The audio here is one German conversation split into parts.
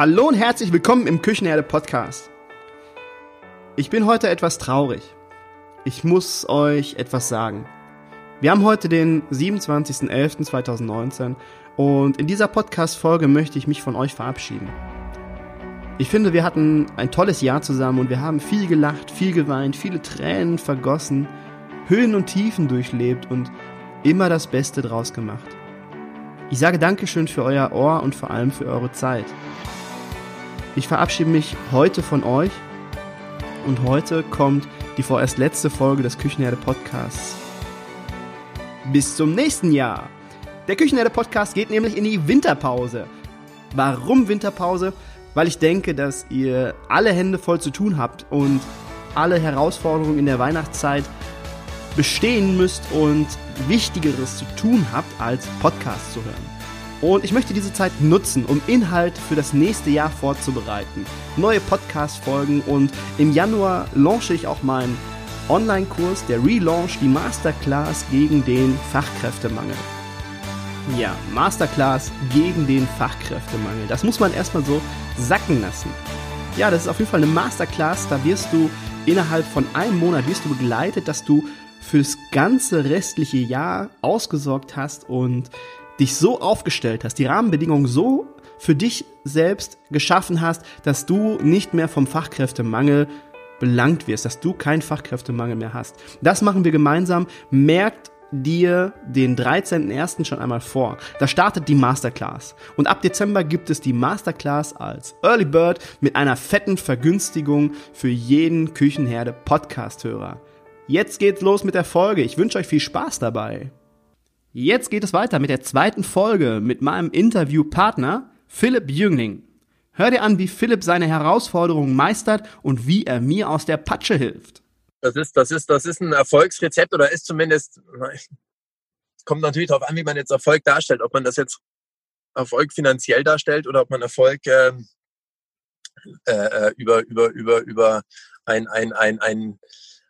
Hallo und herzlich willkommen im Küchenherde Podcast. Ich bin heute etwas traurig. Ich muss euch etwas sagen. Wir haben heute den 27.11.2019 und in dieser Podcast-Folge möchte ich mich von euch verabschieden. Ich finde, wir hatten ein tolles Jahr zusammen und wir haben viel gelacht, viel geweint, viele Tränen vergossen, Höhen und Tiefen durchlebt und immer das Beste draus gemacht. Ich sage Dankeschön für euer Ohr und vor allem für eure Zeit. Ich verabschiede mich heute von euch und heute kommt die vorerst letzte Folge des Küchenherde Podcasts. Bis zum nächsten Jahr. Der Küchenherde Podcast geht nämlich in die Winterpause. Warum Winterpause? Weil ich denke, dass ihr alle Hände voll zu tun habt und alle Herausforderungen in der Weihnachtszeit bestehen müsst und Wichtigeres zu tun habt, als Podcast zu hören. Und ich möchte diese Zeit nutzen, um Inhalt für das nächste Jahr vorzubereiten. Neue Podcast-Folgen und im Januar launche ich auch meinen Online-Kurs, der Relaunch, die Masterclass gegen den Fachkräftemangel. Ja, Masterclass gegen den Fachkräftemangel. Das muss man erstmal so sacken lassen. Ja, das ist auf jeden Fall eine Masterclass. Da wirst du innerhalb von einem Monat wirst du begleitet, dass du fürs ganze restliche Jahr ausgesorgt hast und dich so aufgestellt hast, die Rahmenbedingungen so für dich selbst geschaffen hast, dass du nicht mehr vom Fachkräftemangel belangt wirst, dass du keinen Fachkräftemangel mehr hast. Das machen wir gemeinsam. Merkt dir den 13.01. schon einmal vor. Da startet die Masterclass. Und ab Dezember gibt es die Masterclass als Early Bird mit einer fetten Vergünstigung für jeden Küchenherde Podcast-Hörer. Jetzt geht's los mit der Folge. Ich wünsche euch viel Spaß dabei. Jetzt geht es weiter mit der zweiten Folge mit meinem Interviewpartner Philipp Jüngling. Hör dir an, wie Philipp seine Herausforderungen meistert und wie er mir aus der Patsche hilft. Das ist, das ist, das ist ein Erfolgsrezept oder ist zumindest, kommt natürlich darauf an, wie man jetzt Erfolg darstellt. Ob man das jetzt Erfolg finanziell darstellt oder ob man Erfolg äh, äh, über, über, über, über ein, ein, ein, ein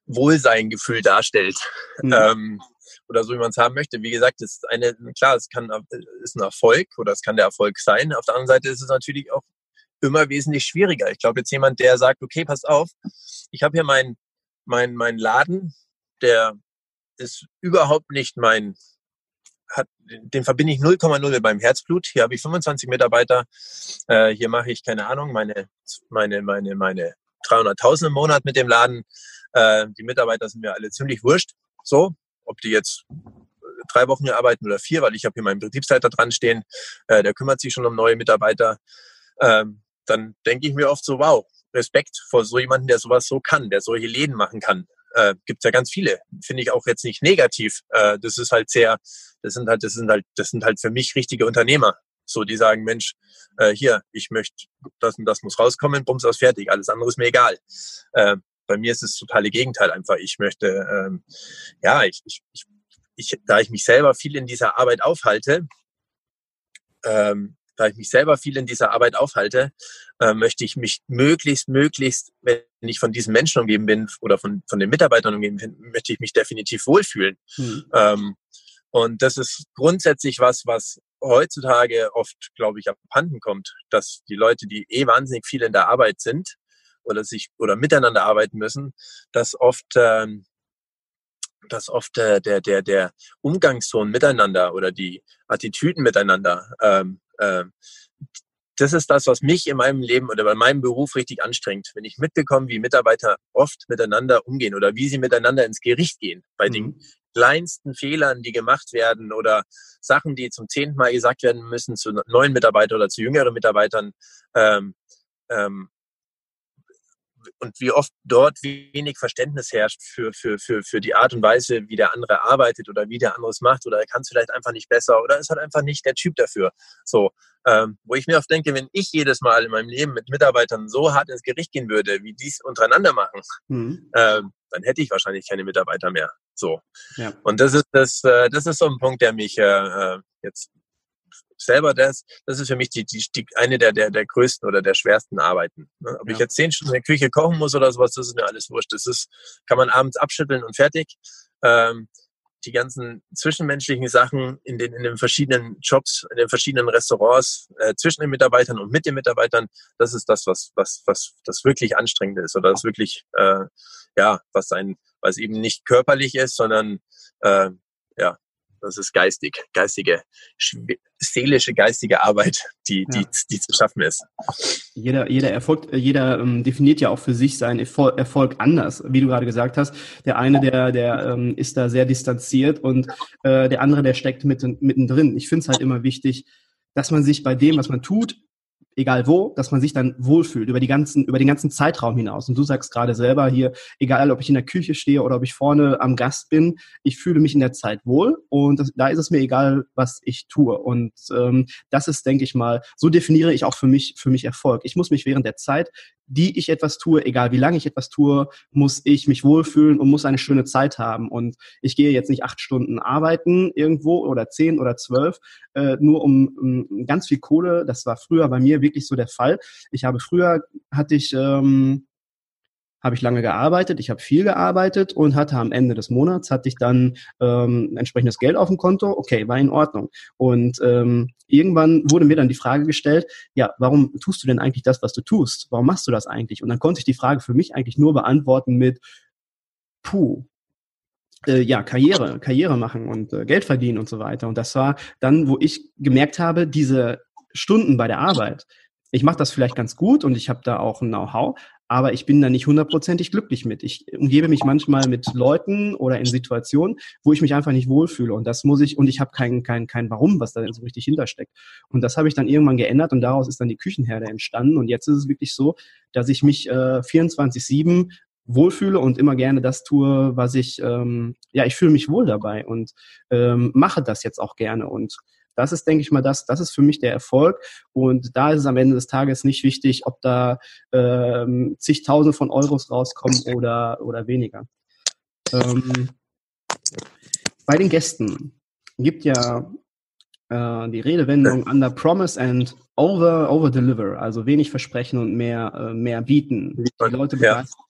Wohlseingefühl darstellt. Mhm. Ähm, oder so, wie man es haben möchte. Wie gesagt, ist eine, klar, es kann, ist ein Erfolg oder es kann der Erfolg sein. Auf der anderen Seite ist es natürlich auch immer wesentlich schwieriger. Ich glaube, jetzt jemand, der sagt, okay, passt auf, ich habe hier meinen mein, mein Laden, der ist überhaupt nicht mein, hat, den verbinde ich 0,0 mit meinem Herzblut. Hier habe ich 25 Mitarbeiter. Äh, hier mache ich, keine Ahnung, meine, meine, meine, meine 300.000 im Monat mit dem Laden. Äh, die Mitarbeiter sind mir alle ziemlich wurscht. So, ob die jetzt äh, drei Wochen hier arbeiten oder vier, weil ich habe hier meinen Betriebsleiter dran stehen, äh, der kümmert sich schon um neue Mitarbeiter, ähm, dann denke ich mir oft so, wow, Respekt vor so jemandem, der sowas so kann, der solche Läden machen kann. Äh, Gibt ja ganz viele. Finde ich auch jetzt nicht negativ. Äh, das ist halt sehr, das sind halt, das sind halt, das sind halt für mich richtige Unternehmer. So, die sagen, Mensch, äh, hier, ich möchte, das und das muss rauskommen, bums aus fertig, alles andere ist mir egal. Äh, bei mir ist es das totale Gegenteil einfach. Ich möchte, ähm, ja, ich, ich, ich, ich, da ich mich selber viel in dieser Arbeit aufhalte, ähm, da ich mich selber viel in dieser Arbeit aufhalte, äh, möchte ich mich möglichst, möglichst, wenn ich von diesen Menschen umgeben bin oder von, von den Mitarbeitern umgeben bin, möchte ich mich definitiv wohlfühlen. Mhm. Ähm, und das ist grundsätzlich was, was heutzutage oft, glaube ich, abhanden kommt, dass die Leute, die eh wahnsinnig viel in der Arbeit sind, oder sich oder miteinander arbeiten müssen, dass oft ähm, dass oft äh, der der der Umgangston miteinander oder die Attitüden miteinander ähm, äh, das ist das, was mich in meinem Leben oder bei meinem Beruf richtig anstrengt. Wenn ich mitbekomme, wie Mitarbeiter oft miteinander umgehen oder wie sie miteinander ins Gericht gehen, bei mhm. den kleinsten Fehlern, die gemacht werden oder Sachen, die zum zehnten Mal gesagt werden müssen zu neuen Mitarbeitern oder zu jüngeren Mitarbeitern, ähm, ähm, und wie oft dort wenig Verständnis herrscht für, für, für, für die Art und Weise, wie der andere arbeitet oder wie der andere es macht oder er kann es vielleicht einfach nicht besser oder ist halt einfach nicht der Typ dafür. So, ähm, wo ich mir oft denke, wenn ich jedes Mal in meinem Leben mit Mitarbeitern so hart ins Gericht gehen würde, wie die es untereinander machen, mhm. ähm, dann hätte ich wahrscheinlich keine Mitarbeiter mehr. So. Ja. Und das ist das, äh, das ist so ein Punkt, der mich äh, äh jetzt selber das, das ist für mich die, die, die eine der, der, der größten oder der schwersten Arbeiten. Ne? Ob ja. ich jetzt zehn Stunden in der Küche kochen muss oder sowas, das ist mir alles wurscht. Das ist, kann man abends abschütteln und fertig. Ähm, die ganzen zwischenmenschlichen Sachen in den, in den verschiedenen Jobs, in den verschiedenen Restaurants, äh, zwischen den Mitarbeitern und mit den Mitarbeitern, das ist das, was, was, was das wirklich anstrengend ist oder das wirklich, äh, ja, was ein, was eben nicht körperlich ist, sondern äh, ja, das ist geistig, geistige, seelische, geistige Arbeit, die, ja. die, die zu schaffen ist. Jeder, jeder Erfolg, jeder ähm, definiert ja auch für sich seinen Erfolg, Erfolg anders, wie du gerade gesagt hast. Der eine, der, der ähm, ist da sehr distanziert und äh, der andere, der steckt mitten, mittendrin. Ich finde es halt immer wichtig, dass man sich bei dem, was man tut, egal wo, dass man sich dann wohlfühlt über die ganzen, über den ganzen Zeitraum hinaus. Und du sagst gerade selber hier, egal ob ich in der Küche stehe oder ob ich vorne am Gast bin, ich fühle mich in der Zeit wohl und das, da ist es mir egal, was ich tue. Und ähm, das ist, denke ich mal, so definiere ich auch für mich, für mich Erfolg. Ich muss mich während der Zeit, die ich etwas tue, egal wie lange ich etwas tue, muss ich mich wohlfühlen und muss eine schöne Zeit haben. Und ich gehe jetzt nicht acht Stunden arbeiten irgendwo oder zehn oder zwölf, äh, nur um, um ganz viel Kohle. Das war früher bei mir wirklich so der Fall. Ich habe früher, hatte ich, ähm, habe ich lange gearbeitet, ich habe viel gearbeitet und hatte am Ende des Monats hatte ich dann ähm, entsprechendes Geld auf dem Konto. Okay, war in Ordnung. Und ähm, irgendwann wurde mir dann die Frage gestellt, ja, warum tust du denn eigentlich das, was du tust? Warum machst du das eigentlich? Und dann konnte ich die Frage für mich eigentlich nur beantworten mit, puh, äh, ja, Karriere, Karriere machen und äh, Geld verdienen und so weiter. Und das war dann, wo ich gemerkt habe, diese Stunden bei der Arbeit, ich mache das vielleicht ganz gut und ich habe da auch ein Know-how, aber ich bin da nicht hundertprozentig glücklich mit. Ich umgebe mich manchmal mit Leuten oder in Situationen, wo ich mich einfach nicht wohlfühle und das muss ich und ich habe kein kein kein Warum, was da so richtig hintersteckt. Und das habe ich dann irgendwann geändert und daraus ist dann die Küchenherde entstanden und jetzt ist es wirklich so, dass ich mich äh, 24/7 wohlfühle und immer gerne das tue, was ich, ähm, ja, ich fühle mich wohl dabei und ähm, mache das jetzt auch gerne. Und das ist, denke ich mal, das, das ist für mich der Erfolg. Und da ist es am Ende des Tages nicht wichtig, ob da ähm, zigtausende von Euros rauskommen oder, oder weniger. Ähm, bei den Gästen gibt ja äh, die Redewendung under promise and over over deliver, also wenig versprechen und mehr äh, mehr bieten. Die Leute begeistern.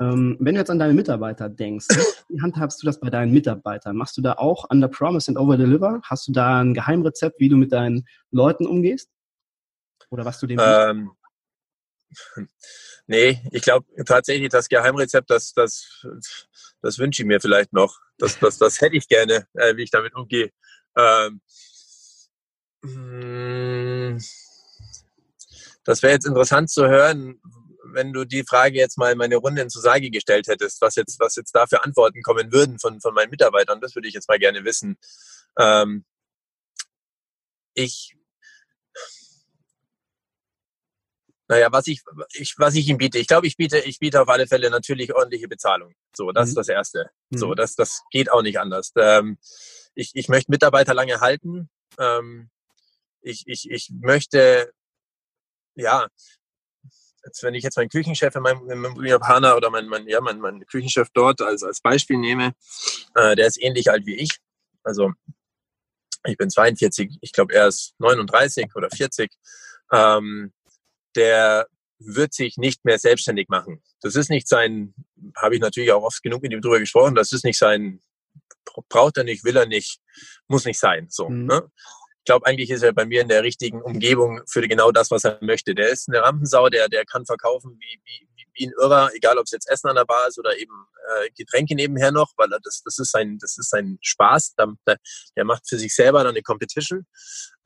Ähm, wenn du jetzt an deine Mitarbeiter denkst, wie handhabst du das bei deinen Mitarbeitern? Machst du da auch under promise and over deliver? Hast du da ein Geheimrezept, wie du mit deinen Leuten umgehst? Oder was du dem ähm, Nee, ich glaube tatsächlich, das Geheimrezept, das, das, das wünsche ich mir vielleicht noch. Das, das, das hätte ich gerne, äh, wie ich damit umgehe. Ähm, hm, das wäre jetzt interessant zu hören, wenn du die Frage jetzt mal meine Runde in Zusage gestellt hättest, was jetzt, was jetzt da für Antworten kommen würden von, von meinen Mitarbeitern, das würde ich jetzt mal gerne wissen. Ähm, ich, naja, was ich, ich, was ich ihm biete, ich glaube, ich biete, ich biete auf alle Fälle natürlich ordentliche Bezahlung. So, das mhm. ist das Erste. Mhm. So, das, das geht auch nicht anders. Ähm, ich, ich möchte Mitarbeiter lange halten. Ähm, ich, ich, ich möchte, ja, jetzt, wenn ich jetzt meinen Küchenchef in meinem, in meinem Japaner oder mein, mein, ja, mein, mein Küchenchef dort als, als Beispiel nehme, äh, der ist ähnlich alt wie ich. Also ich bin 42, ich glaube er ist 39 oder 40. Ähm, der wird sich nicht mehr selbstständig machen. Das ist nicht sein, habe ich natürlich auch oft genug mit ihm drüber gesprochen, das ist nicht sein, braucht er nicht, will er nicht, muss nicht sein. So. Mhm. Ne? Ich glaube, eigentlich ist er bei mir in der richtigen Umgebung für genau das, was er möchte. Der ist eine Rampensau, der, der kann verkaufen wie, wie, wie ein Irrer, egal ob es jetzt Essen an der Bar ist oder eben äh, Getränke nebenher noch, weil das, das ist sein, das ist sein Spaß. Der, der macht für sich selber dann eine Competition.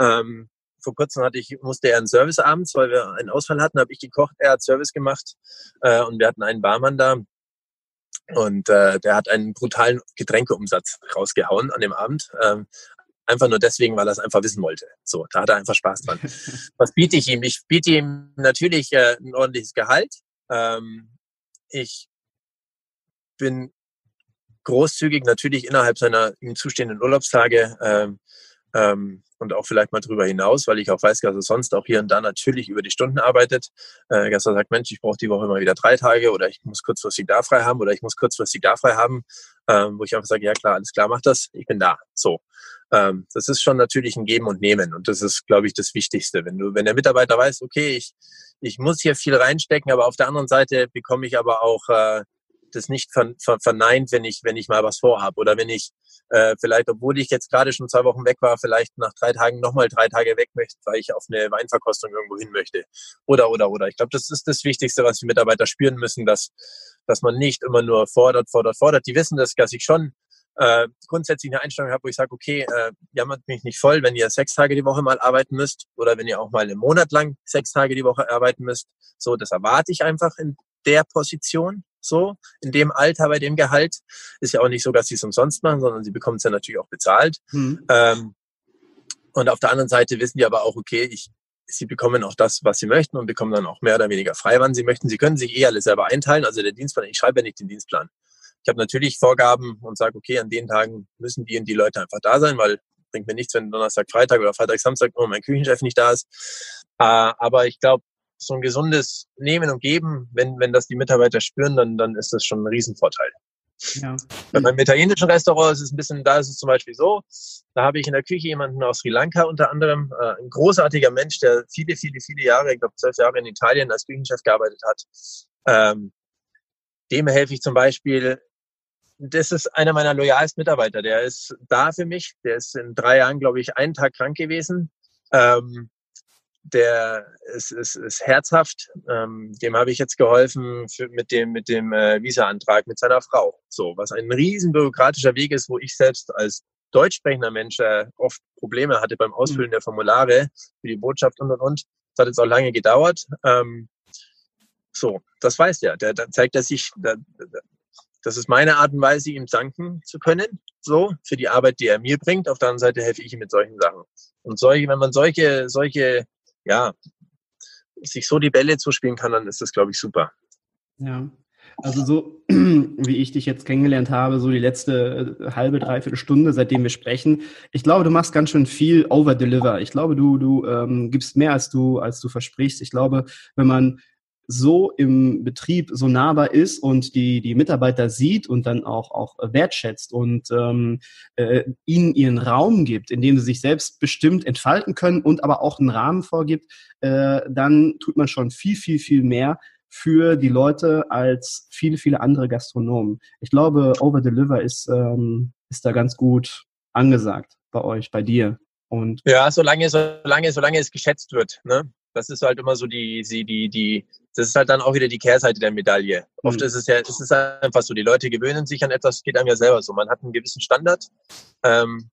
Ähm, vor kurzem hatte ich, musste er einen Service abends, weil wir einen Ausfall hatten, habe ich gekocht, er hat Service gemacht äh, und wir hatten einen Barmann da. Und äh, der hat einen brutalen Getränkeumsatz rausgehauen an dem Abend. Ähm, Einfach nur deswegen, weil er es einfach wissen wollte. So, da hat er einfach Spaß dran. Was biete ich ihm? Ich biete ihm natürlich äh, ein ordentliches Gehalt. Ähm, ich bin großzügig natürlich innerhalb seiner ihm zustehenden Urlaubstage ähm, ähm, und auch vielleicht mal drüber hinaus, weil ich auch weiß, dass er sonst auch hier und da natürlich über die Stunden arbeitet. Äh, dass er sagt, Mensch, ich brauche die Woche immer wieder drei Tage oder ich muss kurzfristig da frei haben oder ich muss kurzfristig da frei haben, ähm, wo ich einfach sage, ja klar, alles klar, mach das, ich bin da. So. Ähm, das ist schon natürlich ein Geben und Nehmen und das ist, glaube ich, das Wichtigste. Wenn du, wenn der Mitarbeiter weiß, okay, ich, ich muss hier viel reinstecken, aber auf der anderen Seite bekomme ich aber auch äh, das nicht ver, ver, verneint, wenn ich, wenn ich mal was vorhabe oder wenn ich äh, vielleicht, obwohl ich jetzt gerade schon zwei Wochen weg war, vielleicht nach drei Tagen nochmal drei Tage weg möchte, weil ich auf eine Weinverkostung irgendwo hin möchte. Oder, oder, oder. Ich glaube, das ist das Wichtigste, was die Mitarbeiter spüren müssen, dass, dass man nicht immer nur fordert, fordert, fordert. Die wissen das, dass ich schon äh, grundsätzlich eine Einstellung habe, wo ich sage, okay, äh, jammert mich nicht voll, wenn ihr sechs Tage die Woche mal arbeiten müsst oder wenn ihr auch mal einen Monat lang sechs Tage die Woche arbeiten müsst. So, das erwarte ich einfach in der Position. So, in dem Alter, bei dem Gehalt. Ist ja auch nicht so, dass sie es umsonst machen, sondern sie bekommen es ja natürlich auch bezahlt. Mhm. Ähm, und auf der anderen Seite wissen die aber auch, okay, ich, sie bekommen auch das, was sie möchten und bekommen dann auch mehr oder weniger frei, wann sie möchten. Sie können sich eh alles selber einteilen. Also der Dienstplan, ich schreibe ja nicht den Dienstplan. Ich habe natürlich Vorgaben und sage, okay, an den Tagen müssen die und die Leute einfach da sein, weil bringt mir nichts, wenn Donnerstag, Freitag oder Freitag, Samstag oh, mein Küchenchef nicht da ist. Äh, aber ich glaube, so ein gesundes Nehmen und Geben, wenn, wenn das die Mitarbeiter spüren, dann, dann ist das schon ein Riesenvorteil. Ja. Bei meinem italienischen Restaurant ist es ein bisschen, da ist es zum Beispiel so, da habe ich in der Küche jemanden aus Sri Lanka unter anderem, äh, ein großartiger Mensch, der viele, viele, viele Jahre, ich glaube zwölf Jahre in Italien als Küchenchef gearbeitet hat. Ähm, dem helfe ich zum Beispiel das ist einer meiner loyalsten Mitarbeiter. Der ist da für mich. Der ist in drei Jahren, glaube ich, einen Tag krank gewesen. Ähm, der ist, ist, ist herzhaft. Ähm, dem habe ich jetzt geholfen für, mit dem, mit dem äh, Visa-Antrag mit seiner Frau. So, was ein riesen bürokratischer Weg ist, wo ich selbst als deutsch sprechender Mensch äh, oft Probleme hatte beim Ausfüllen der Formulare für die Botschaft und und und. Das hat jetzt auch lange gedauert. Ähm, so, das weiß der. Der, der zeigt er sich, der, das ist meine Art und Weise, ihm danken zu können, so, für die Arbeit, die er mir bringt. Auf der anderen Seite helfe ich ihm mit solchen Sachen. Und solche, wenn man solche, solche, ja, sich so die Bälle zuspielen kann, dann ist das, glaube ich, super. Ja. Also so, wie ich dich jetzt kennengelernt habe, so die letzte äh, halbe, dreiviertel Stunde, seitdem wir sprechen. Ich glaube, du machst ganz schön viel Over-Deliver. Ich glaube, du, du ähm, gibst mehr, als du, als du versprichst. Ich glaube, wenn man so im Betrieb so nahbar ist und die, die Mitarbeiter sieht und dann auch, auch wertschätzt und ähm, äh, ihnen ihren Raum gibt, in dem sie sich selbst bestimmt entfalten können und aber auch einen Rahmen vorgibt, äh, dann tut man schon viel, viel, viel mehr für die Leute als viele, viele andere Gastronomen. Ich glaube, Over-Deliver ist, ähm, ist da ganz gut angesagt bei euch, bei dir. Und ja, solange, solange, solange es geschätzt wird. Ne? Das ist halt immer so die, die, die, die, das ist halt dann auch wieder die Kehrseite der Medaille. Oft mhm. ist es ja, es ist einfach so, die Leute gewöhnen sich an etwas, geht einem ja selber so. Man hat einen gewissen Standard. Ähm,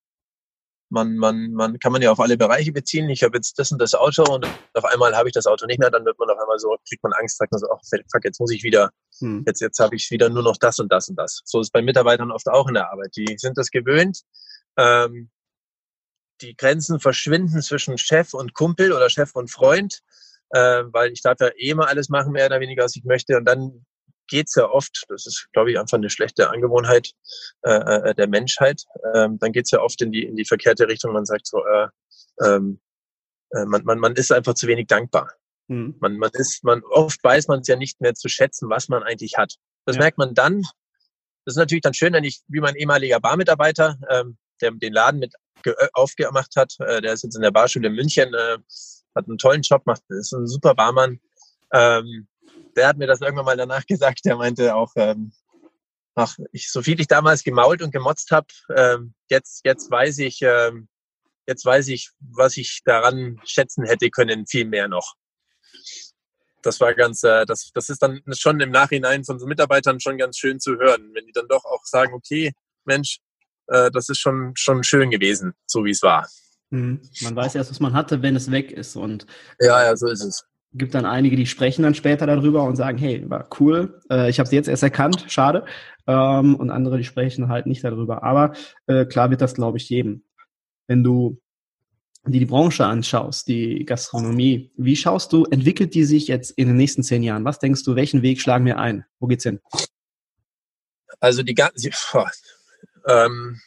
man, man, man kann man ja auf alle Bereiche beziehen. Ich habe jetzt das und das Auto und auf einmal habe ich das Auto nicht mehr, dann wird man auf einmal so, kriegt man Angst, sagt man so, ach fuck, jetzt muss ich wieder, hm. jetzt, jetzt habe ich wieder nur noch das und das und das. So ist es bei Mitarbeitern oft auch in der Arbeit. Die sind das gewöhnt. Ähm, die Grenzen verschwinden zwischen Chef und Kumpel oder Chef und Freund, äh, weil ich darf ja eh mal alles machen, mehr oder weniger, was ich möchte. Und dann geht's ja oft, das ist, glaube ich, einfach eine schlechte Angewohnheit äh, äh, der Menschheit, ähm, dann geht's ja oft in die, in die verkehrte Richtung. Man sagt so, äh, ähm, äh, man, man, man ist einfach zu wenig dankbar. Mhm. Man, man ist, man, oft weiß man es ja nicht mehr zu schätzen, was man eigentlich hat. Das ja. merkt man dann. Das ist natürlich dann schön, wenn ich, wie mein ehemaliger Barmitarbeiter, ähm, der den Laden mit äh, aufgemacht hat. Äh, der ist jetzt in der Barschule in München, äh, hat einen tollen Job, macht, ist ein super Barmann. Ähm, der hat mir das irgendwann mal danach gesagt. Der meinte auch, ähm, ach, ich, so viel ich damals gemault und gemotzt habe, ähm, jetzt, jetzt weiß ich, jetzt weiß ich, was ich daran schätzen hätte können, viel mehr noch. Das war ganz, äh, das, das ist dann schon im Nachhinein von so Mitarbeitern schon ganz schön zu hören, wenn die dann doch auch sagen, okay, Mensch, äh, das ist schon, schon schön gewesen, so wie es war. Mhm. Man weiß erst, was man hatte, wenn es weg ist. Und ja, ja, so ist es. Gibt dann einige, die sprechen dann später darüber und sagen, hey, war cool, äh, ich habe es jetzt erst erkannt, schade. Ähm, und andere, die sprechen halt nicht darüber. Aber äh, klar wird das, glaube ich, jedem. Wenn du die, die Branche anschaust, die Gastronomie, wie schaust du, entwickelt die sich jetzt in den nächsten zehn Jahren? Was denkst du, welchen Weg schlagen wir ein? Wo geht's hin? Also die ganze, ähm,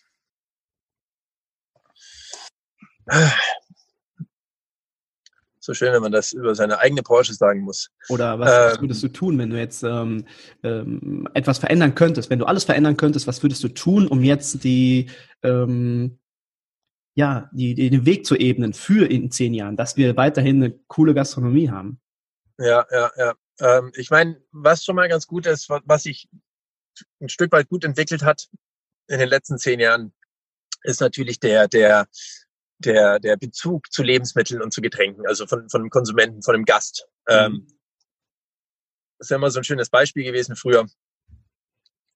so schön, wenn man das über seine eigene Branche sagen muss. Oder was, ähm, würdest du tun, wenn du jetzt ähm, ähm, etwas verändern könntest? Wenn du alles verändern könntest, was würdest du tun, um jetzt die, ähm, ja, die, den Weg zu ebnen für in zehn Jahren, dass wir weiterhin eine coole Gastronomie haben? Ja, ja, ja. Ähm, ich meine, was schon mal ganz gut ist, was ich ein Stück weit gut entwickelt hat in den letzten zehn Jahren, ist natürlich der, der, der, der Bezug zu Lebensmitteln und zu Getränken, also von, von dem Konsumenten, von dem Gast. Mhm. Ähm, das ist ja immer so ein schönes Beispiel gewesen früher.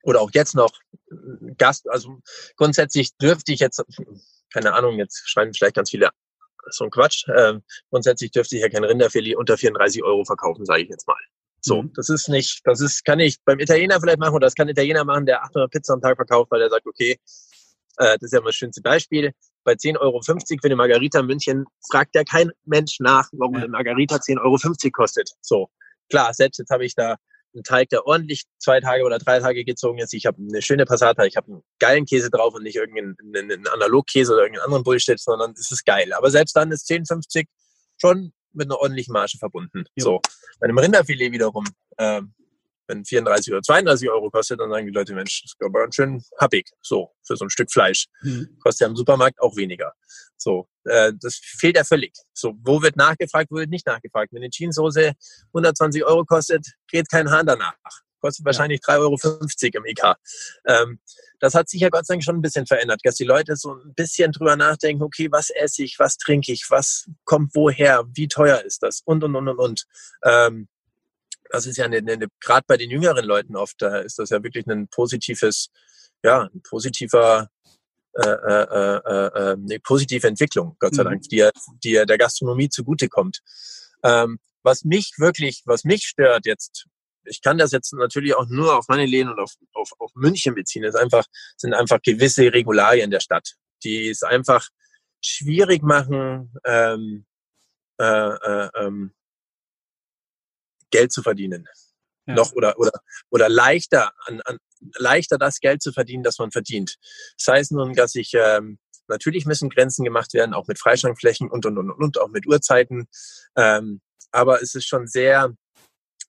Oder auch jetzt noch. Gast, also grundsätzlich dürfte ich jetzt, keine Ahnung, jetzt schreiben vielleicht ganz viele so ein Quatsch. Ähm, grundsätzlich dürfte ich ja kein Rinderfilet unter 34 Euro verkaufen, sage ich jetzt mal. So, mhm. das ist nicht, das ist, kann ich beim Italiener vielleicht machen oder das kann ein Italiener machen, der 800 Pizza am Tag verkauft, weil er sagt, okay, äh, das ist ja mal das schönste Beispiel. Bei 10,50 Euro für eine Margarita in München fragt ja kein Mensch nach, warum eine Margarita 10,50 Euro kostet. So, klar, selbst jetzt habe ich da einen Teig, der ordentlich zwei Tage oder drei Tage gezogen ist. Ich habe eine schöne Passata, ich habe einen geilen Käse drauf und nicht irgendeinen Analogkäse oder irgendeinen anderen Bullshit, sondern es ist geil. Aber selbst dann ist 10,50 schon mit einer ordentlichen Marge verbunden. Ja. So, bei einem Rinderfilet wiederum, ähm, wenn 34 oder 32 Euro kostet, dann sagen die Leute, Mensch, das ist aber ganz schön happig, so, für so ein Stück Fleisch. Mhm. Kostet ja im Supermarkt auch weniger. So, äh, das fehlt ja völlig. So, wo wird nachgefragt, wo wird nicht nachgefragt? Wenn eine Jeanssoße 120 Euro kostet, geht kein Hahn danach. Kostet wahrscheinlich ja. 3,50 Euro im EK. Ähm, das hat sich ja Gott sei Dank schon ein bisschen verändert, dass die Leute so ein bisschen drüber nachdenken, okay, was esse ich, was trinke ich, was kommt woher, wie teuer ist das und, und, und, und, und. Ähm, das ist ja eine, eine, gerade bei den jüngeren Leuten oft, da ist das ja wirklich ein positives, ja, ein positiver, äh, äh, äh, äh eine positive Entwicklung, Gott sei mhm. Dank, die, die der Gastronomie zugutekommt. Ähm, was mich wirklich, was mich stört jetzt, ich kann das jetzt natürlich auch nur auf meine Läden und auf, auf, auf München beziehen, ist einfach, sind einfach gewisse Regularien der Stadt, die es einfach schwierig machen, ähm, äh, äh, ähm, Geld zu verdienen. Ja. Noch oder, oder, oder leichter, an, an, leichter das Geld zu verdienen, das man verdient. Das heißt nun, dass ich, ähm, natürlich müssen Grenzen gemacht werden, auch mit Freischankflächen und, und, und, und, auch mit Uhrzeiten. Ähm, aber es ist schon sehr,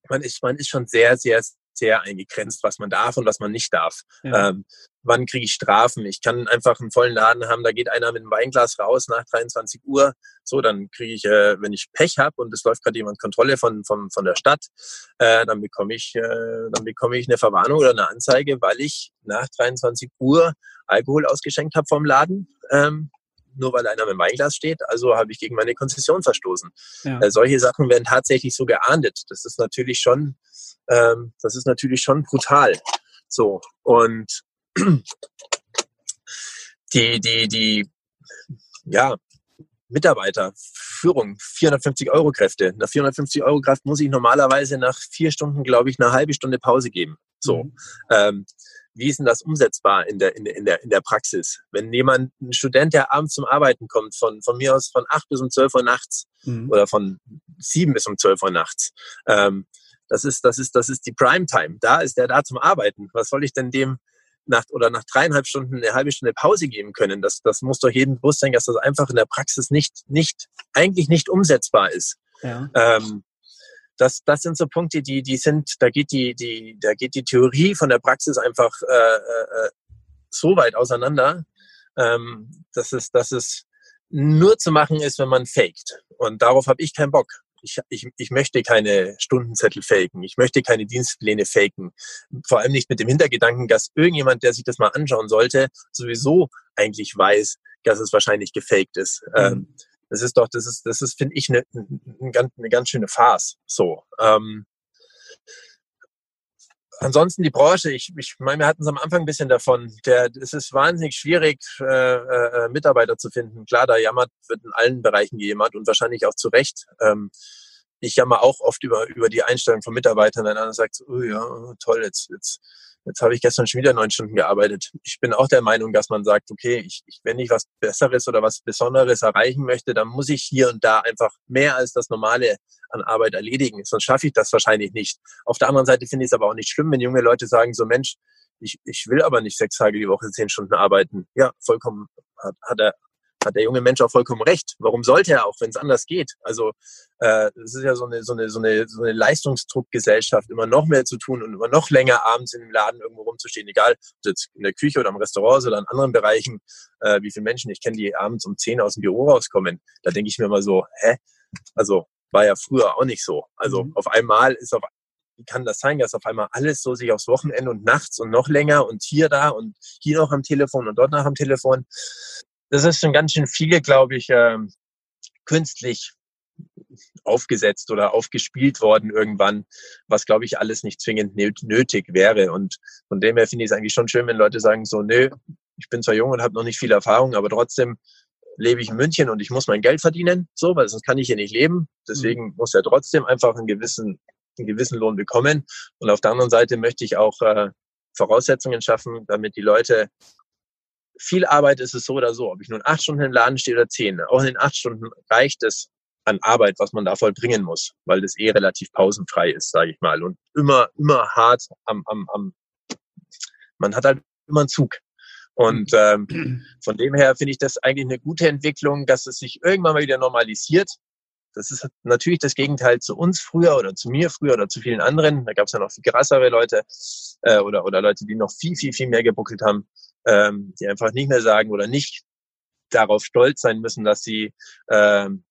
man ist, man ist schon sehr, sehr, sehr eingegrenzt, was man darf und was man nicht darf. Ja. Ähm, wann kriege ich Strafen? Ich kann einfach einen vollen Laden haben, da geht einer mit einem Weinglas raus nach 23 Uhr. So, dann kriege ich, äh, wenn ich Pech habe und es läuft gerade jemand Kontrolle von, von, von der Stadt, äh, dann bekomme ich, äh, dann bekomme ich eine Verwarnung oder eine Anzeige, weil ich nach 23 Uhr Alkohol ausgeschenkt habe vom Laden. Ähm, nur weil einer mit Weinglas steht, also habe ich gegen meine Konzession verstoßen. Ja. Äh, solche Sachen werden tatsächlich so geahndet. Das ist natürlich schon, ähm, das ist natürlich schon brutal. So und die, die, die, ja, Mitarbeiter, Führung, 450 Euro Kräfte. Nach 450 Euro Kraft muss ich normalerweise nach vier Stunden, glaube ich, eine halbe Stunde Pause geben. So. Mhm. Ähm, wie ist denn das umsetzbar in der, in, der, in, der, in der Praxis? Wenn jemand, ein Student, der abends zum Arbeiten kommt, von, von mir aus von 8 bis um 12 Uhr nachts mhm. oder von 7 bis um 12 Uhr nachts, ähm, das ist, das ist, das ist die Primetime. Da ist der da zum Arbeiten. Was soll ich denn dem nach oder nach dreieinhalb Stunden eine halbe Stunde Pause geben können. Das, das muss doch jedem bewusst sein, dass das einfach in der Praxis nicht, nicht, eigentlich nicht umsetzbar ist. Ja. Ähm, das, das sind so Punkte, die, die sind, da geht die, die, da geht die Theorie von der Praxis einfach äh, äh, so weit auseinander, ähm, dass es, dass es nur zu machen ist, wenn man faked. Und darauf habe ich keinen Bock ich, ich, ich möchte keine Stundenzettel faken, ich möchte keine Dienstpläne faken. Vor allem nicht mit dem Hintergedanken, dass irgendjemand, der sich das mal anschauen sollte, sowieso eigentlich weiß, dass es wahrscheinlich gefaked ist. Mhm. Ähm, das ist doch, das ist, das ist, finde ich, eine, eine, eine ganz schöne Farce. So. Ähm, ansonsten die Branche, ich, ich meine, wir hatten es am Anfang ein bisschen davon. Der, es ist wahnsinnig schwierig, äh, äh, Mitarbeiter zu finden. Klar, da jammert, wird in allen Bereichen gejammert und wahrscheinlich auch zu Recht. Ähm, ich jammer auch oft über, über die Einstellung von Mitarbeitern, wenn einer sagt, oh ja, toll, jetzt, jetzt Jetzt habe ich gestern schon wieder neun Stunden gearbeitet. Ich bin auch der Meinung, dass man sagt, okay, ich, ich, wenn ich was Besseres oder was Besonderes erreichen möchte, dann muss ich hier und da einfach mehr als das Normale an Arbeit erledigen. Sonst schaffe ich das wahrscheinlich nicht. Auf der anderen Seite finde ich es aber auch nicht schlimm, wenn junge Leute sagen, so Mensch, ich, ich will aber nicht sechs Tage die Woche zehn Stunden arbeiten. Ja, vollkommen hat, hat er hat der junge Mensch auch vollkommen recht. Warum sollte er auch, wenn es anders geht? Also äh, es ist ja so eine, so, eine, so, eine, so eine Leistungsdruckgesellschaft, immer noch mehr zu tun und immer noch länger abends in dem Laden irgendwo rumzustehen, egal ob jetzt in der Küche oder im Restaurant oder in anderen Bereichen, äh, wie viele Menschen ich kenne, die abends um zehn aus dem Büro rauskommen. Da denke ich mir immer so, hä? Also war ja früher auch nicht so. Also mhm. auf einmal ist auf wie kann das sein, dass auf einmal alles so sich aufs Wochenende und nachts und noch länger und hier da und hier noch am Telefon und dort noch am Telefon. Das ist schon ganz schön viel, glaube ich, äh, künstlich aufgesetzt oder aufgespielt worden irgendwann, was glaube ich alles nicht zwingend nötig wäre. Und von dem her finde ich es eigentlich schon schön, wenn Leute sagen so, nö, ich bin zwar jung und habe noch nicht viel Erfahrung, aber trotzdem lebe ich in München und ich muss mein Geld verdienen, so, weil sonst kann ich hier nicht leben. Deswegen mhm. muss er trotzdem einfach einen gewissen, einen gewissen Lohn bekommen. Und auf der anderen Seite möchte ich auch äh, Voraussetzungen schaffen, damit die Leute viel Arbeit ist es so oder so, ob ich nun acht Stunden im Laden stehe oder zehn. Auch in den acht Stunden reicht es an Arbeit, was man da vollbringen muss, weil das eh relativ pausenfrei ist, sage ich mal. Und immer, immer hart am, am, am man hat halt immer einen Zug. Und ähm, von dem her finde ich das eigentlich eine gute Entwicklung, dass es sich irgendwann mal wieder normalisiert. Das ist natürlich das Gegenteil zu uns früher oder zu mir früher oder zu vielen anderen. Da gab es ja noch viel krassere Leute äh, oder, oder Leute, die noch viel, viel, viel mehr gebuckelt haben, ähm, die einfach nicht mehr sagen oder nicht darauf stolz sein müssen, dass sie ähm,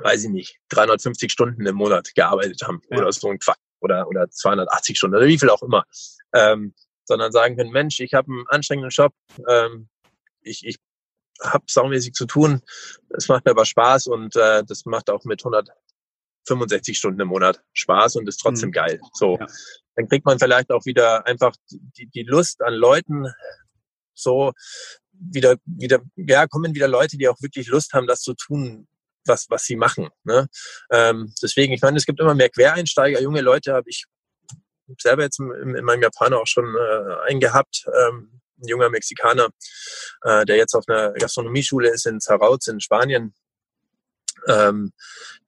weiß ich nicht, 350 Stunden im Monat gearbeitet haben ja. oder so ein Quatsch oder, oder 280 Stunden oder wie viel auch immer. Ähm, sondern sagen können, Mensch, ich habe einen anstrengenden Job, ähm, ich, ich habe saumäßig zu tun, es macht mir aber Spaß und äh, das macht auch mit 165 Stunden im Monat Spaß und ist trotzdem mhm. geil. So, ja. dann kriegt man vielleicht auch wieder einfach die, die Lust an Leuten so wieder, wieder, ja, kommen wieder Leute, die auch wirklich Lust haben, das zu tun, was, was sie machen. Ne? Ähm, deswegen, ich meine, es gibt immer mehr Quereinsteiger, junge Leute habe ich selber jetzt in, in meinem Japaner auch schon äh, einen gehabt, ähm, ein junger Mexikaner, äh, der jetzt auf einer Gastronomieschule ist in Zarauz in Spanien, ähm,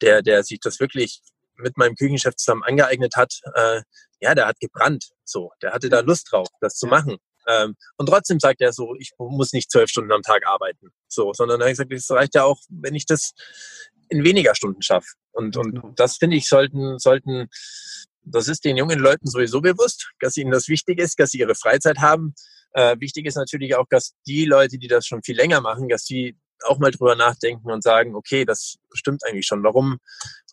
der, der sich das wirklich mit meinem Küchenchef zusammen angeeignet hat, äh, ja, der hat gebrannt. So, der hatte da Lust drauf, das zu machen. Ähm, und trotzdem sagt er so, ich muss nicht zwölf Stunden am Tag arbeiten. So, sondern er hat gesagt, es reicht ja auch, wenn ich das in weniger Stunden schaffe. Und, und genau. das finde ich, sollten, sollten, das ist den jungen Leuten sowieso bewusst, dass ihnen das wichtig ist, dass sie ihre Freizeit haben. Äh, wichtig ist natürlich auch, dass die Leute, die das schon viel länger machen, dass sie auch mal drüber nachdenken und sagen, okay, das stimmt eigentlich schon. Warum?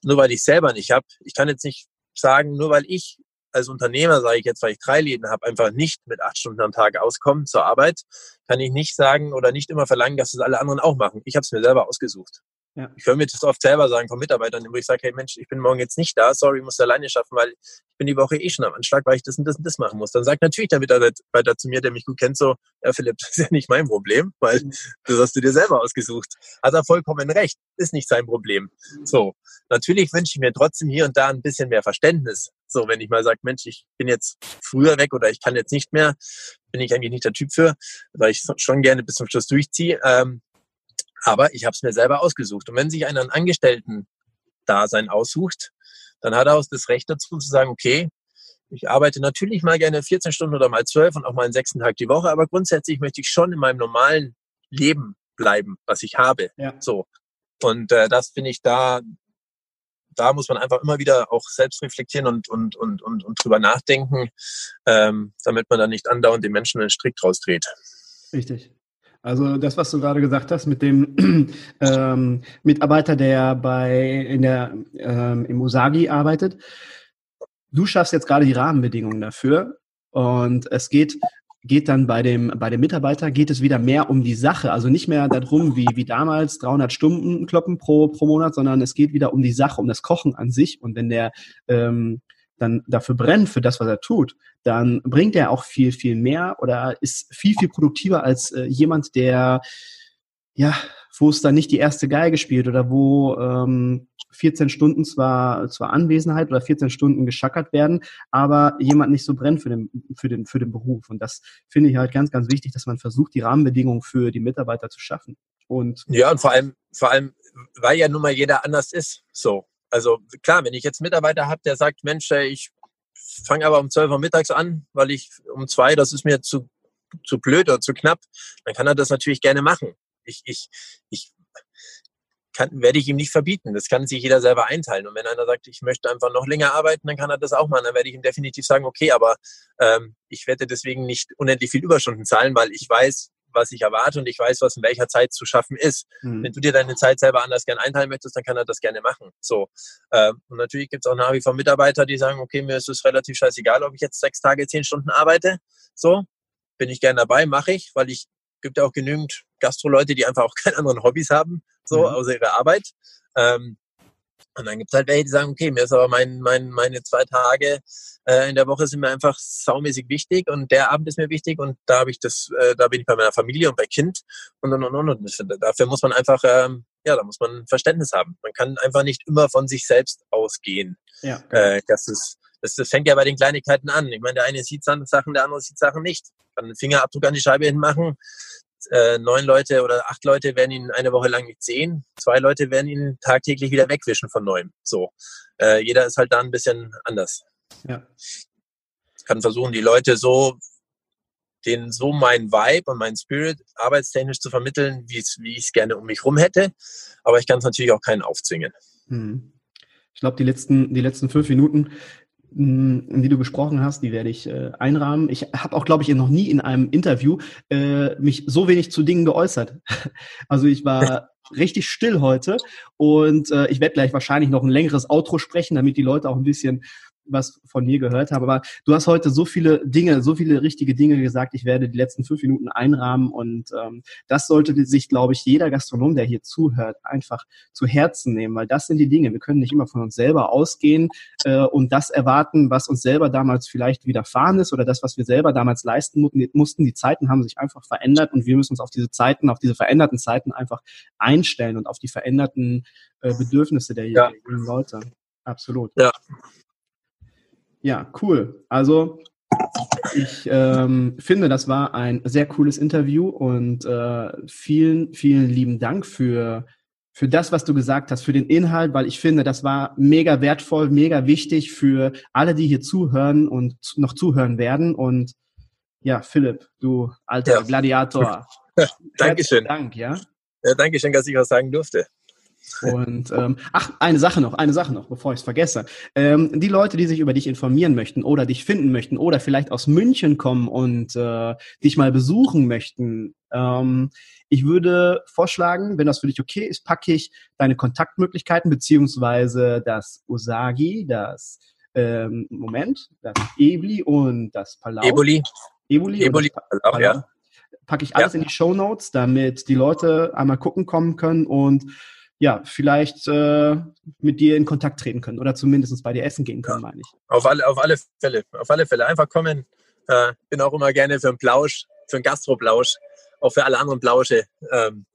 Nur weil ich selber nicht habe. Ich kann jetzt nicht sagen, nur weil ich als Unternehmer, sage ich jetzt, weil ich drei Läden habe, einfach nicht mit acht Stunden am Tag auskommen zur Arbeit, kann ich nicht sagen oder nicht immer verlangen, dass es alle anderen auch machen. Ich habe es mir selber ausgesucht. Ja. Ich höre mir das oft selber sagen von Mitarbeitern, wo ich sage, hey Mensch, ich bin morgen jetzt nicht da, sorry, ich muss alleine schaffen, weil ich bin die Woche eh schon am Anschlag, weil ich das und das und das machen muss. Dann sagt natürlich der Mitarbeiter zu mir, der mich gut kennt, so, ja Philipp, das ist ja nicht mein Problem, weil mhm. das hast du dir selber ausgesucht. Hat er vollkommen recht, ist nicht sein Problem. So, natürlich wünsche ich mir trotzdem hier und da ein bisschen mehr Verständnis. So, wenn ich mal sage, Mensch, ich bin jetzt früher weg oder ich kann jetzt nicht mehr, bin ich eigentlich nicht der Typ für, weil ich schon gerne bis zum Schluss durchziehe. Ähm, aber ich habe es mir selber ausgesucht. Und wenn sich einer ein Angestellten-Dasein aussucht, dann hat er auch das Recht dazu zu sagen, okay, ich arbeite natürlich mal gerne 14 Stunden oder mal 12 und auch mal einen sechsten Tag die Woche, aber grundsätzlich möchte ich schon in meinem normalen Leben bleiben, was ich habe. Ja. So. Und äh, das finde ich da, da muss man einfach immer wieder auch selbst reflektieren und, und, und, und, und drüber nachdenken, ähm, damit man da nicht andauernd den Menschen einen Strick draus dreht. Richtig. Also das, was du gerade gesagt hast mit dem ähm, Mitarbeiter, der bei in der ähm, im Usagi arbeitet, du schaffst jetzt gerade die Rahmenbedingungen dafür und es geht geht dann bei dem bei dem Mitarbeiter geht es wieder mehr um die Sache, also nicht mehr darum wie wie damals 300 Stunden kloppen pro pro Monat, sondern es geht wieder um die Sache, um das Kochen an sich. Und wenn der ähm, dann dafür brennt, für das, was er tut, dann bringt er auch viel, viel mehr oder ist viel, viel produktiver als äh, jemand, der, ja, wo es dann nicht die erste Geige spielt oder wo ähm, 14 Stunden zwar, zwar Anwesenheit oder 14 Stunden geschackert werden, aber jemand nicht so brennt für den, für den, für den Beruf. Und das finde ich halt ganz, ganz wichtig, dass man versucht, die Rahmenbedingungen für die Mitarbeiter zu schaffen. Und ja, und vor allem, vor allem, weil ja nun mal jeder anders ist. So. Also klar, wenn ich jetzt Mitarbeiter habe, der sagt, Mensch, ich fange aber um 12 Uhr mittags an, weil ich um zwei, das ist mir zu, zu blöd oder zu knapp, dann kann er das natürlich gerne machen. Ich, ich, ich kann, werde ich ihm nicht verbieten. Das kann sich jeder selber einteilen. Und wenn einer sagt, ich möchte einfach noch länger arbeiten, dann kann er das auch machen. Dann werde ich ihm definitiv sagen, okay, aber ähm, ich werde deswegen nicht unendlich viel Überstunden zahlen, weil ich weiß, was ich erwarte und ich weiß, was in welcher Zeit zu schaffen ist. Mhm. Wenn du dir deine Zeit selber anders gerne einteilen möchtest, dann kann er das gerne machen. So. Ähm, und natürlich gibt es auch nach wie vor Mitarbeiter, die sagen, okay, mir ist es relativ scheißegal, ob ich jetzt sechs Tage, zehn Stunden arbeite. So, bin ich gerne dabei, mache ich, weil ich gibt ja auch genügend Gastro-Leute, die einfach auch keine anderen Hobbys haben, so mhm. außer ihrer Arbeit. Ähm, und dann gibt es halt welche, die sagen, okay, mir ist aber mein, mein, meine zwei Tage äh, in der Woche sind mir einfach saumäßig wichtig und der Abend ist mir wichtig und da habe ich das, äh, da bin ich bei meiner Familie und bei Kind und und und und. und dafür muss man einfach, ähm, ja, da muss man Verständnis haben. Man kann einfach nicht immer von sich selbst ausgehen. Ja. Äh, das ist, das, das fängt ja bei den Kleinigkeiten an. Ich meine, der eine sieht Sachen, der andere sieht Sachen nicht. Kann einen Fingerabdruck an die Scheibe hinmachen äh, neun Leute oder acht Leute werden ihn eine Woche lang nicht sehen. Zwei Leute werden ihn tagtäglich wieder wegwischen von neuem. So. Äh, jeder ist halt da ein bisschen anders. Ja. Ich kann versuchen, die Leute so, denen so mein Vibe und mein Spirit arbeitstechnisch zu vermitteln, wie ich es gerne um mich rum hätte. Aber ich kann es natürlich auch keinen aufzwingen. Hm. Ich glaube, die letzten, die letzten fünf Minuten die du besprochen hast, die werde ich äh, einrahmen. Ich habe auch, glaube ich, noch nie in einem Interview äh, mich so wenig zu Dingen geäußert. Also ich war richtig still heute und äh, ich werde gleich wahrscheinlich noch ein längeres Outro sprechen, damit die Leute auch ein bisschen was von mir gehört habe. Aber du hast heute so viele Dinge, so viele richtige Dinge gesagt. Ich werde die letzten fünf Minuten einrahmen und ähm, das sollte sich, glaube ich, jeder Gastronom, der hier zuhört, einfach zu Herzen nehmen, weil das sind die Dinge. Wir können nicht immer von uns selber ausgehen äh, und das erwarten, was uns selber damals vielleicht widerfahren ist oder das, was wir selber damals leisten mussten. Die Zeiten haben sich einfach verändert und wir müssen uns auf diese Zeiten, auf diese veränderten Zeiten einfach einstellen und auf die veränderten äh, Bedürfnisse der ja. Leute. Absolut. Ja. Ja, cool. Also ich ähm, finde, das war ein sehr cooles Interview und äh, vielen, vielen lieben Dank für, für das, was du gesagt hast, für den Inhalt, weil ich finde, das war mega wertvoll, mega wichtig für alle, die hier zuhören und noch zuhören werden. Und ja, Philipp, du alter ja. Gladiator. Dankeschön. Dank, ja? ja. Dankeschön, dass ich was sagen durfte. Und ähm, ach, eine Sache noch, eine Sache noch, bevor ich es vergesse. Ähm, die Leute, die sich über dich informieren möchten oder dich finden möchten oder vielleicht aus München kommen und äh, dich mal besuchen möchten, ähm, ich würde vorschlagen, wenn das für dich okay ist, packe ich deine Kontaktmöglichkeiten beziehungsweise das Usagi, das ähm, Moment, das Ebli und das Palau. Eboli. Eboli, Eboli Palau, Palau. ja. Packe ich alles ja. in die Show Notes, damit die Leute einmal gucken kommen können und ja, vielleicht äh, mit dir in Kontakt treten können oder zumindest bei dir essen gehen können, ja, meine ich. Auf alle, auf alle Fälle, auf alle Fälle. Einfach kommen. Äh, bin auch immer gerne für einen Plausch, für einen Gastroplausch, auch für alle anderen Plausche. Ähm,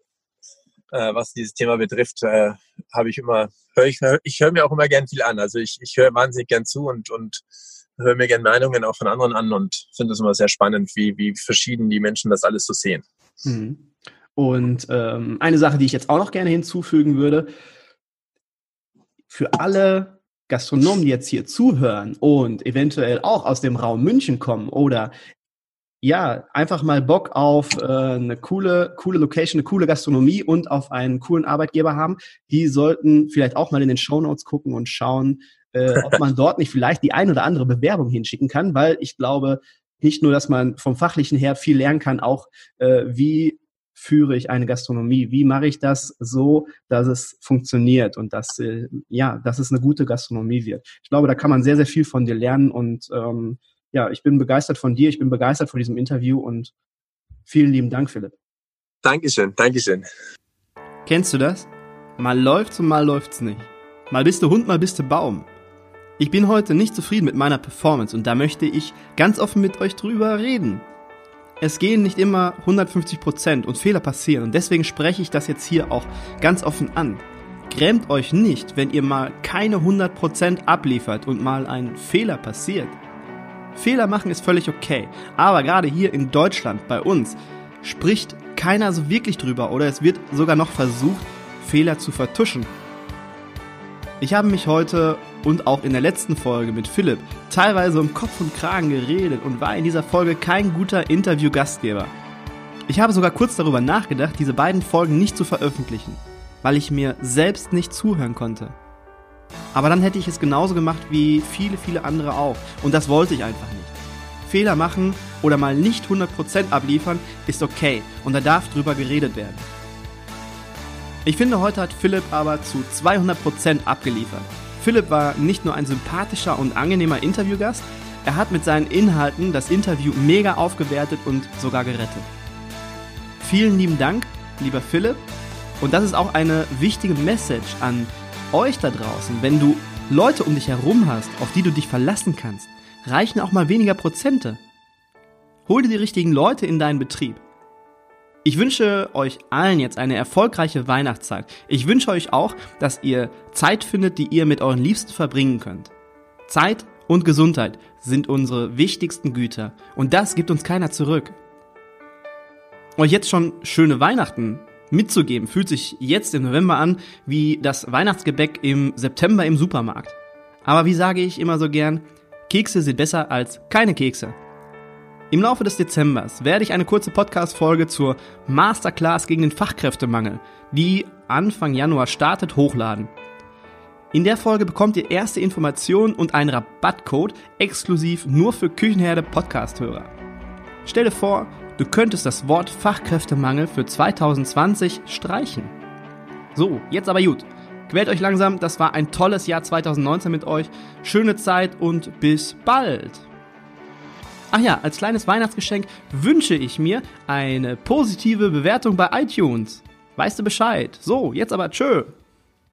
äh, was dieses Thema betrifft, äh, habe ich immer, hör ich, ich höre mir auch immer gern viel an. Also ich, ich höre wahnsinnig gern zu und, und höre mir gern Meinungen auch von anderen an und finde es immer sehr spannend, wie, wie verschieden die Menschen das alles so sehen. Mhm. Und ähm, eine Sache, die ich jetzt auch noch gerne hinzufügen würde, für alle Gastronomen, die jetzt hier zuhören und eventuell auch aus dem Raum München kommen oder ja, einfach mal Bock auf äh, eine coole, coole Location, eine coole Gastronomie und auf einen coolen Arbeitgeber haben, die sollten vielleicht auch mal in den Show Notes gucken und schauen, äh, ob man dort nicht vielleicht die ein oder andere Bewerbung hinschicken kann, weil ich glaube, nicht nur, dass man vom Fachlichen her viel lernen kann, auch äh, wie führe ich eine Gastronomie? Wie mache ich das so, dass es funktioniert und dass, äh, ja, dass es eine gute Gastronomie wird? Ich glaube, da kann man sehr, sehr viel von dir lernen und ähm, ja, ich bin begeistert von dir, ich bin begeistert von diesem Interview und vielen lieben Dank, Philipp. Dankeschön, Dankeschön. Kennst du das? Mal läuft's und mal läuft's nicht. Mal bist du Hund, mal bist du Baum. Ich bin heute nicht zufrieden mit meiner Performance und da möchte ich ganz offen mit euch drüber reden. Es gehen nicht immer 150 Prozent und Fehler passieren und deswegen spreche ich das jetzt hier auch ganz offen an. Grämt euch nicht, wenn ihr mal keine 100 Prozent abliefert und mal ein Fehler passiert. Fehler machen ist völlig okay, aber gerade hier in Deutschland bei uns spricht keiner so wirklich drüber oder es wird sogar noch versucht, Fehler zu vertuschen. Ich habe mich heute und auch in der letzten Folge mit Philipp teilweise um Kopf und Kragen geredet und war in dieser Folge kein guter Interview-Gastgeber. Ich habe sogar kurz darüber nachgedacht, diese beiden Folgen nicht zu veröffentlichen, weil ich mir selbst nicht zuhören konnte. Aber dann hätte ich es genauso gemacht wie viele, viele andere auch. Und das wollte ich einfach nicht. Fehler machen oder mal nicht 100% abliefern, ist okay und da darf drüber geredet werden. Ich finde, heute hat Philipp aber zu 200% abgeliefert. Philipp war nicht nur ein sympathischer und angenehmer Interviewgast, er hat mit seinen Inhalten das Interview mega aufgewertet und sogar gerettet. Vielen lieben Dank, lieber Philipp. Und das ist auch eine wichtige Message an euch da draußen. Wenn du Leute um dich herum hast, auf die du dich verlassen kannst, reichen auch mal weniger Prozente. Hol dir die richtigen Leute in deinen Betrieb. Ich wünsche euch allen jetzt eine erfolgreiche Weihnachtszeit. Ich wünsche euch auch, dass ihr Zeit findet, die ihr mit euren Liebsten verbringen könnt. Zeit und Gesundheit sind unsere wichtigsten Güter und das gibt uns keiner zurück. Euch jetzt schon schöne Weihnachten mitzugeben, fühlt sich jetzt im November an wie das Weihnachtsgebäck im September im Supermarkt. Aber wie sage ich immer so gern, Kekse sind besser als keine Kekse. Im Laufe des Dezembers werde ich eine kurze Podcast-Folge zur Masterclass gegen den Fachkräftemangel, die Anfang Januar startet, hochladen. In der Folge bekommt ihr erste Informationen und einen Rabattcode exklusiv nur für Küchenherde Podcast-Hörer. Stell dir vor, du könntest das Wort Fachkräftemangel für 2020 streichen. So, jetzt aber gut. Quält euch langsam, das war ein tolles Jahr 2019 mit euch. Schöne Zeit und bis bald. Ach ja, als kleines Weihnachtsgeschenk wünsche ich mir eine positive Bewertung bei iTunes. Weißt du Bescheid? So, jetzt aber tschö.